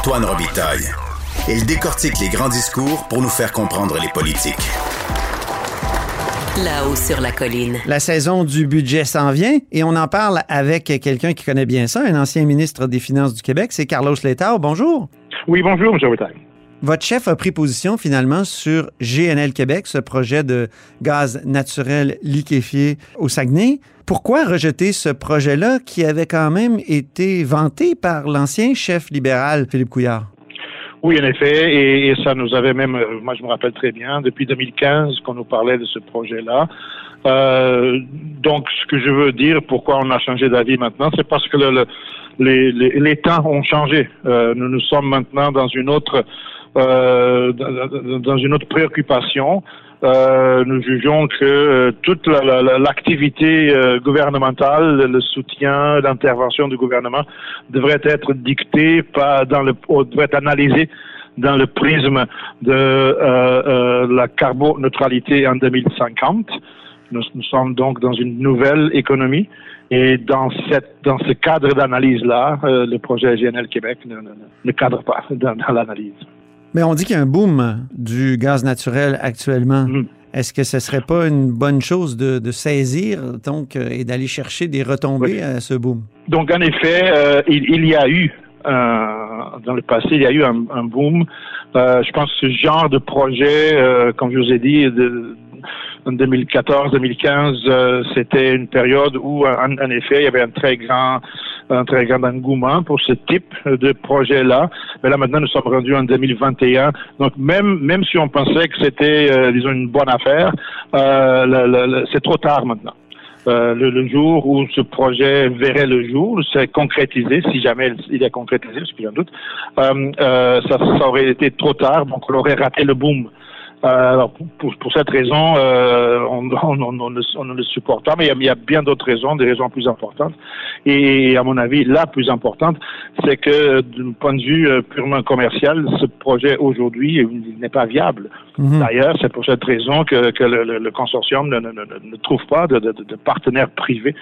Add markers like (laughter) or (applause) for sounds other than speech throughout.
Antoine Robitaille. Il décortique les grands discours pour nous faire comprendre les politiques. Là-haut sur la colline. La saison du budget s'en vient et on en parle avec quelqu'un qui connaît bien ça, un ancien ministre des Finances du Québec, c'est Carlos Letao. Bonjour. Oui, bonjour, M. Robitaille. Votre chef a pris position finalement sur GNL Québec, ce projet de gaz naturel liquéfié au Saguenay. Pourquoi rejeter ce projet-là qui avait quand même été vanté par l'ancien chef libéral Philippe Couillard? Oui, en effet, et, ça nous avait même, moi je me rappelle très bien, depuis 2015 qu'on nous parlait de ce projet-là. Euh, donc, ce que je veux dire, pourquoi on a changé d'avis maintenant, c'est parce que le, les, les, temps ont changé. Euh, nous nous sommes maintenant dans une autre euh, dans une autre préoccupation. Euh, nous jugeons que euh, toute l'activité gouvernementale, le soutien, l'intervention du gouvernement devrait être dictée, pas dans le, devrait être analysée dans le prisme de la carboneutralité en 2050. Nous, nous, sommes donc dans une nouvelle économie et dans, cette, dans ce cadre d'analyse-là, le projet GNL Québec ne, ne, ne cadre pas (laughs) dans, dans l'analyse. Mais on dit qu'il y a un boom du gaz naturel actuellement. Mm. Est-ce que ce ne serait pas une bonne chose de, saisir donc euh, et d'aller chercher des retombées à ce boom? Donc, en effet, euh, il, y a eu, euh, dans le passé, il y a eu un, boom. je pense que ce genre de projet, comme je vous ai dit, de, en 2014-2015, c'était une période où, en, effet, il y avait un très grand un très grand engouement pour ce type de projet-là. Mais là, maintenant, nous sommes rendus en 2021. Donc, même, même si on pensait que c'était, euh, disons, une bonne affaire, euh, c'est trop tard maintenant. Euh, le, jour où ce projet verrait le jour, c'est concrétisé, si jamais il est concrétisé, ce que j'en doute, ça, ça aurait été trop tard, donc on aurait raté le boom. Euh, alors pour, pour, cette raison, euh, on, (laughs) on, on, on, ne le supporte pas, mais il y a, bien d'autres raisons, des raisons plus importantes. Et à mon avis, la plus importante, c'est que d'un point de vue euh, purement commercial, ce projet aujourd'hui n'est pas viable. Mhm. D'ailleurs, c'est pour cette raison que, que le, le, consortium ne, ne, ne, trouve pas de, de, de partenaires privés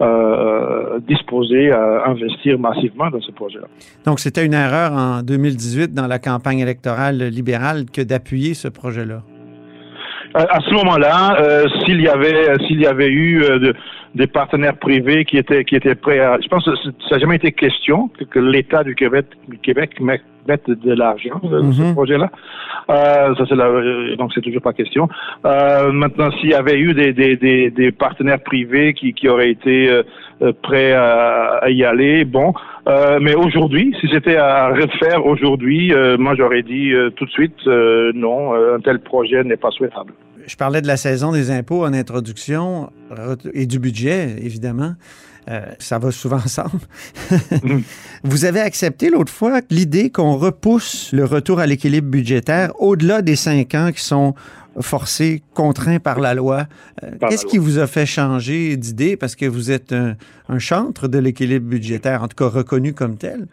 euh, disposés à investir massivement dans ce projet-là. Donc, c'était une erreur en 2018 dans la campagne électorale libérale que d'appuyer ce projet euh, à ce moment-là, euh, s'il y avait s'il y avait eu euh, des partenaires privés qui étaient qui étaient prêts à, je pense que ça n'a jamais été question que, l'État du Québec, Québec mette, de l'argent dans ce mhm. projet-là. ça c'est donc c'est toujours pas question. maintenant, s'il y avait eu des, des, des, partenaires privés qui, qui auraient été prêts à, y aller, bon. Mais aujourd'hui, si c'était à refaire aujourd'hui, moi j'aurais dit tout de suite non, un tel projet n'est pas souhaitable je parlais de la saison des impôts en introduction et du budget, évidemment. Euh, ça va souvent (laughs) ensemble. Vous avez accepté l'autre fois l'idée qu'on repousse le retour à l'équilibre budgétaire au-delà des cinq ans qui sont forcés, contraints par la loi. Euh, qu'est-ce qui vous a fait changer d'idée? Parce que vous êtes un, un chantre de l'équilibre budgétaire, en tout cas reconnu comme tel?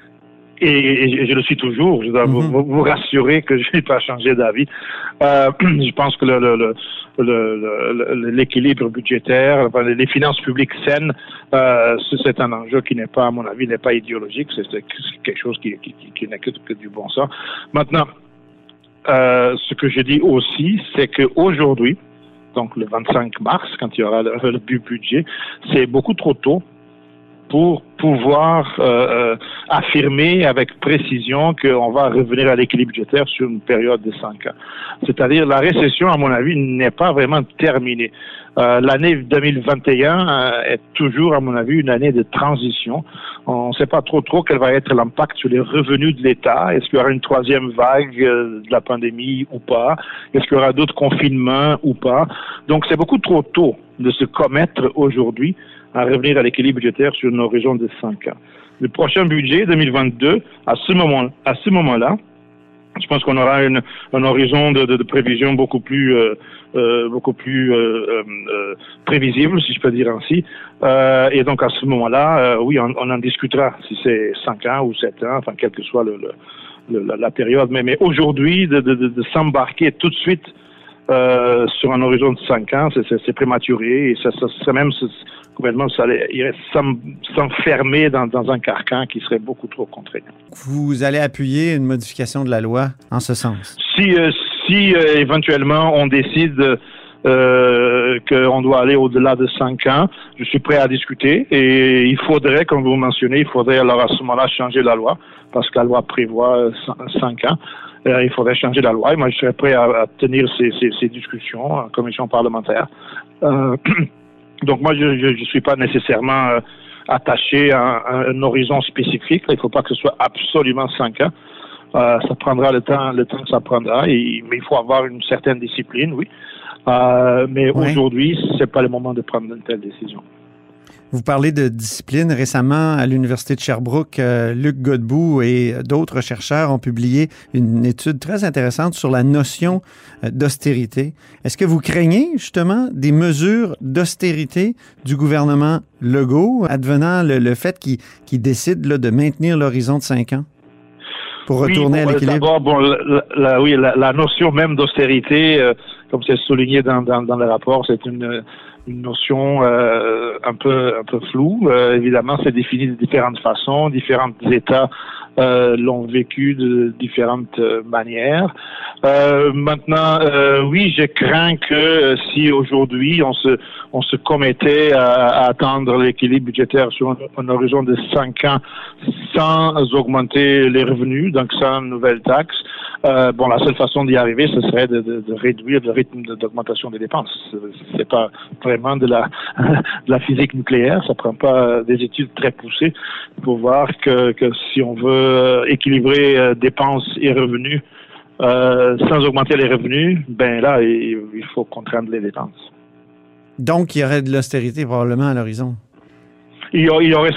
Et, je le suis toujours. Je dois vous, mhm. rassurer que (laughs) je n'ai pas changé d'avis. Euh, (clears throat) je pense que l'équilibre budgétaire, les finances publiques saines, euh, c'est un enjeu qui n'est pas, à mon avis, n'est pas idéologique. C'est quelque chose qui, qui, que, que, du bon sens. Maintenant, euh, ce que je dis aussi, c'est qu'aujourd'hui, donc le 25 mars, quand il y aura le, le budget, c'est beaucoup trop tôt pour pouvoir euh, euh, affirmer avec précision qu'on va revenir à l'équilibre budgétaire sur une période de cinq ans. C'est-à-dire la récession, à mon avis, n'est pas vraiment terminée. Euh, L'année 2021 euh, est toujours, à mon avis, une année de transition. On ne sait pas trop trop quel va être l'impact sur les revenus de l'État. Est-ce qu'il y aura une troisième vague de la pandémie ou pas? Est-ce qu'il y aura d'autres confinements ou pas? Donc c'est beaucoup trop tôt de se commettre aujourd'hui à revenir à l'équilibre budgétaire sur une horizon de 5 ans. Le prochain budget 2022, à ce moment, à ce moment-là, je pense qu'on aura une, un horizon de, prévision beaucoup plus, euh, euh, euh, prévisible, si je peux dire ainsi. Et donc à ce moment-là, oui, on, en discutera si c'est 5 ans ou 7 ans, enfin quelle que soit la, période. Mais, aujourd'hui, de s'embarquer tout de suite euh, sur un horizon de 5 ans, c'est prématuré et ça, ça même ce gouvernement ça irait s'enfermer dans, dans un carcan qui serait beaucoup trop contraignant. Vous allez appuyer une modification de la loi en ce sens? Si, euh, si euh, éventuellement on décide euh, qu'on doit aller au-delà de 5 ans, je suis prêt à discuter et il faudrait, comme vous mentionnez, il faudrait alors à ce moment-là changer la loi parce que la loi prévoit 5 ans. Euh, il faudrait changer la loi. Et moi, je serais prêt à, tenir ces, discussions en commission parlementaire. Euh, (clears throat) donc moi, je ne suis pas nécessairement attaché à, un horizon spécifique. Il ne faut pas que ce soit absolument cinq ans. ça prendra le temps que ça prendra. mais il faut avoir une certaine discipline, oui. Mais aujourd'hui, ce n'est pas le moment de prendre une telle décision. Vous parlez de discipline. Récemment, à l'Université de Sherbrooke, euh, Luc Godbout et d'autres chercheurs ont publié une étude très intéressante sur la notion euh, d'austérité. Est-ce que vous craignez justement des mesures d'austérité du gouvernement Legault, advenant le, fait qu'il décide de maintenir l'horizon de cinq ans? Pour retourner à l'équilibre? D'abord, bon, la, oui, la, notion même d'austérité, euh, comme c'est souligné dans, dans, dans le rapport, c'est une une notion euh, un peu un peu floue. Euh, évidemment, c'est défini de différentes façons. Différents États euh, l'ont vécu de différentes manières. maintenant, oui, je crains que si aujourd'hui on se on se commettait à, atteindre l'équilibre budgétaire sur un, horizon de cinq ans sans augmenter les revenus, donc sans nouvelles taxes, euh, bon, la seule façon d'y arriver, ce serait de, réduire le rythme d'augmentation des dépenses. C'est pas vraiment (laughs) de la, physique nucléaire. Ça prend pas des études très poussées pour voir que, si on veut équilibrer euh, dépenses et revenus euh, sans augmenter les revenus, ben là, il faut contraindre les dépenses. Donc, il y aurait de l'austérité probablement à l'horizon. Il y aurait,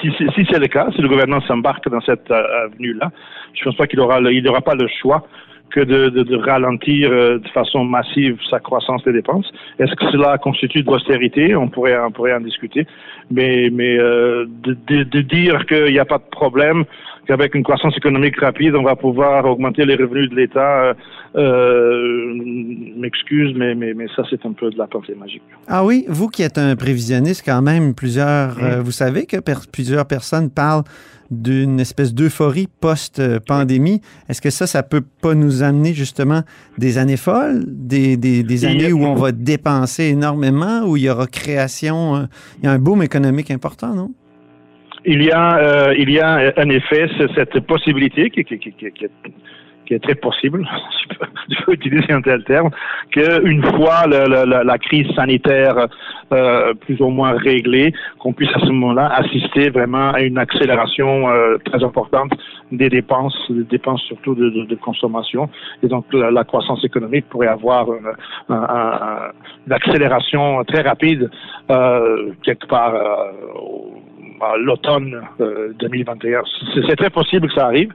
si, c'est le cas, si le gouvernement s'embarque dans cette euh, avenue-là, je pense pas qu'il aura, il n'aura pas le choix que de, de, de ralentir euh, de façon massive sa croissance des dépenses. Est-ce que cela constitue de l'austérité? On pourrait, on pourrait en discuter. Mais, mais euh, de, de, dire qu'il n'y a pas de problème, qu'avec une croissance économique rapide, on va pouvoir augmenter les revenus de l'État, euh, euh m'excuse, mais, mais, mais ça, c'est un peu de la pensée magique. Ah oui, vous qui êtes un prévisionniste quand même, plusieurs, mmh. vous savez que plusieurs personnes parlent d'une espèce d'euphorie post-pandémie. Est-ce que ça, ça peut pas nous amener justement des années folles, des, des, années où on va dépenser énormément, où il y aura création, euh, il y a un boom économique important, non? Il y a, euh, il y a en effet cette possibilité qui, qui, qui, qui, qui est très possible, (laughs) je peux, utiliser un tel terme, qu'une fois la, la, crise sanitaire euh, plus ou moins réglée, qu'on puisse à ce moment-là assister vraiment à une accélération euh, très importante des dépenses, des dépenses surtout de, de, de consommation, et donc la, croissance économique pourrait avoir une, une accélération très rapide euh, quelque part euh, l'automne 2021. Euh, c'est très possible que ça arrive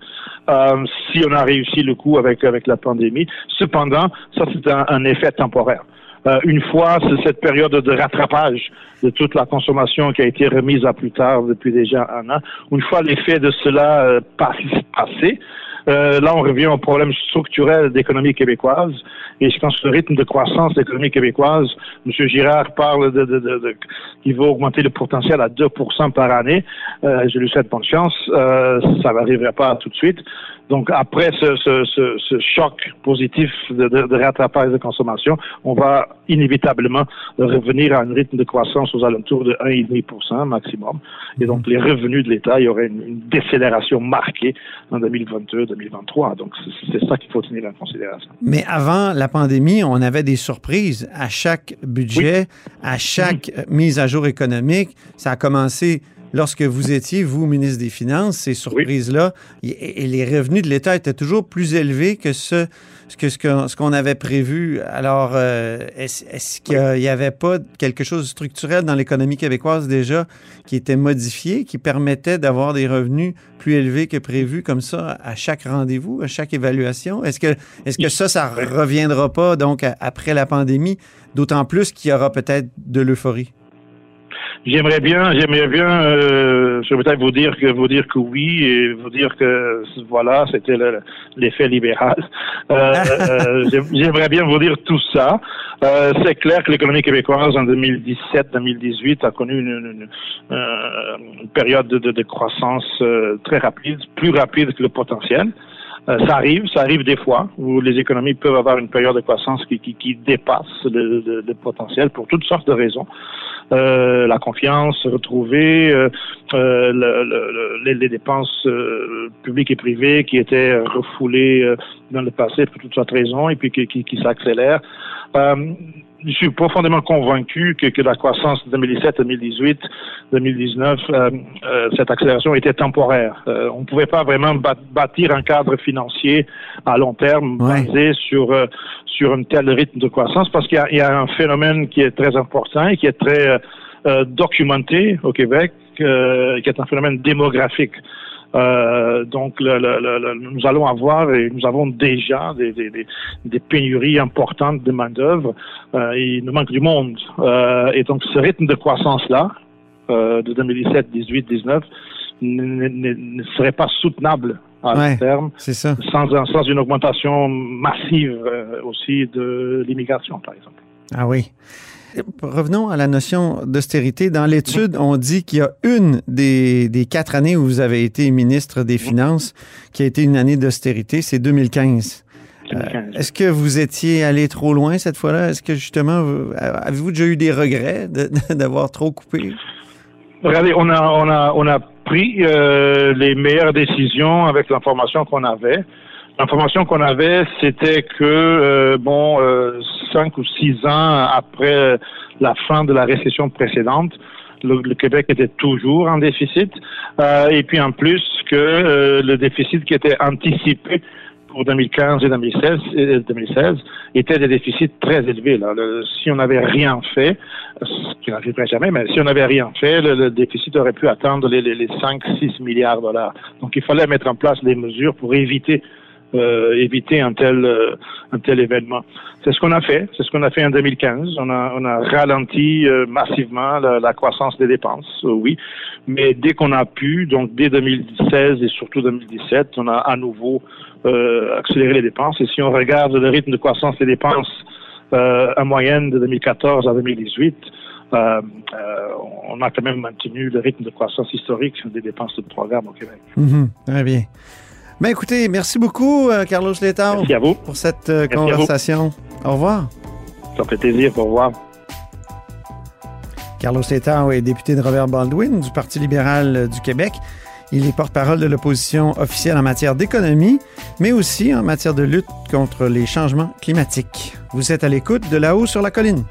euh, si on a réussi le coup avec avec la pandémie. Cependant, ça c'est un, effet temporaire. Euh, une fois cette période de rattrapage de toute la consommation qui a été remise à plus tard depuis déjà un an, une fois l'effet de cela passé, euh, là, on revient au problème structurel d'économie québécoise. Et je pense que le rythme de croissance de l'économie québécoise, M. Girard parle de, de, de, de qu'il va augmenter le potentiel à 2% par année. Euh, je lui souhaite bonne chance. Euh, ça n'arriverait pas tout de suite. Donc, après ce, ce, ce, ce choc positif de, de, de, rattrapage de consommation, on va inévitablement revenir à un rythme de croissance aux alentours de 1,5% maximum. Et donc, les revenus de l'État, il y aurait une, une décélération marquée en 2022-2023. Donc, c'est ça qu'il faut tenir en considération. Mais avant la pandémie, on avait des surprises à chaque budget, à chaque mm-hmm. mise à jour économique. Ça a commencé lorsque vous étiez, vous, ministre des Finances, ces surprises-là, et, les revenus de l'État étaient toujours plus élevés que ce, que ce qu'on avait prévu. Alors, euh, est-ce qu'il n'y avait pas quelque chose de structurel dans l'économie québécoise déjà qui était modifié, qui permettait d'avoir des revenus plus élevés que prévu comme ça à chaque rendez-vous, à chaque évaluation? Est-ce que, que ça, ça reviendra pas donc après la pandémie, d'autant plus qu'il y aura peut-être de l'euphorie? J'aimerais bien, j'aimerais bien, euh, je peut-être vous dire que vous dire que oui et vous dire que voilà, c'était l'effet libéral. Euh, euh (laughs) j'aimerais bien vous dire tout ça. C'est clair que l'économie québécoise en 2017-2018 a connu une, une, une période de, de croissance très rapide, plus rapide que le potentiel. Ça arrive, ça arrive des fois où les économies peuvent avoir une période de croissance qui, qui, qui dépasse le, le, le, potentiel pour toutes sortes de raisons. Euh, la confiance retrouvée, euh, euh le, les, les, dépenses euh, publiques et privées qui étaient refoulées dans le passé pour toutes sortes de raisons et puis qui, qui, qui s'accélèrent je suis profondément convaincu que, que la croissance 2017, 2018, 2019, euh, euh, cette accélération était temporaire. Euh, on ne pouvait pas vraiment bâtir un cadre financier à long terme basé sur euh, sur un tel rythme de croissance parce qu'il y, y, a un phénomène qui est très important et qui est très euh, documenté au Québec, qui est un phénomène démographique. Euh, donc, le, le, nous allons avoir et nous avons déjà des, des, des pénuries importantes de main-d'œuvre. Euh, il nous manque du monde. Euh, et donc, ce rythme de croissance-là, euh, de 2017, 18, 19, ne serait pas soutenable à long terme ça. Sans, sans une augmentation massive aussi de l'immigration, par exemple. Ah oui. Revenons à la notion d'austérité. Dans l'étude, on dit qu'il y a une des, des, quatre années où vous avez été ministre des Finances qui a été une année d'austérité, c'est 2015. Euh, est-ce que vous étiez allé trop loin cette fois-là? Est-ce que justement, avez-vous déjà eu des regrets (laughs) d'avoir trop coupé? Regardez, on a, on a, on a pris euh, les meilleures décisions avec l'information qu'on avait. L'information qu'on avait, c'était que, euh, bon, euh, cinq ou six ans après la fin de la récession précédente, le, Québec était toujours en déficit. Euh, et puis en plus que euh, le déficit qui était anticipé pour 2015 et 2016, 2016 était des déficits très élevés. Là. si on n'avait rien fait, ce qui n'arriverait jamais, mais si on n'avait rien fait, le, déficit aurait pu atteindre les, les, les 5-6 milliards de dollars. Donc il fallait mettre en place des mesures pour éviter euh, éviter un tel euh, un tel événement. C'est ce qu'on a fait. C'est ce qu'on a fait en 2015. On a on a ralenti euh, massivement la, croissance des dépenses, oui. Mais dès qu'on a pu, donc dès 2016 et surtout 2017, on a à nouveau accéléré les dépenses. Et si on regarde le rythme de croissance des dépenses en moyenne de 2014 à 2018. Euh, on a quand même maintenu le rythme de croissance historique des dépenses de programme au Québec. Mm-hmm. très bien. Ben écoutez, merci beaucoup, euh, Carlos Letao. Merci à vous. Pour cette euh, conversation. Au revoir. Ça fait plaisir. Au revoir. Carlos Letao est député de Robert Baldwin du Parti libéral du Québec. Il est porte-parole de l'opposition officielle en matière d'économie, mais aussi en matière de lutte contre les changements climatiques. Vous êtes à l'écoute de là-haut sur la colline.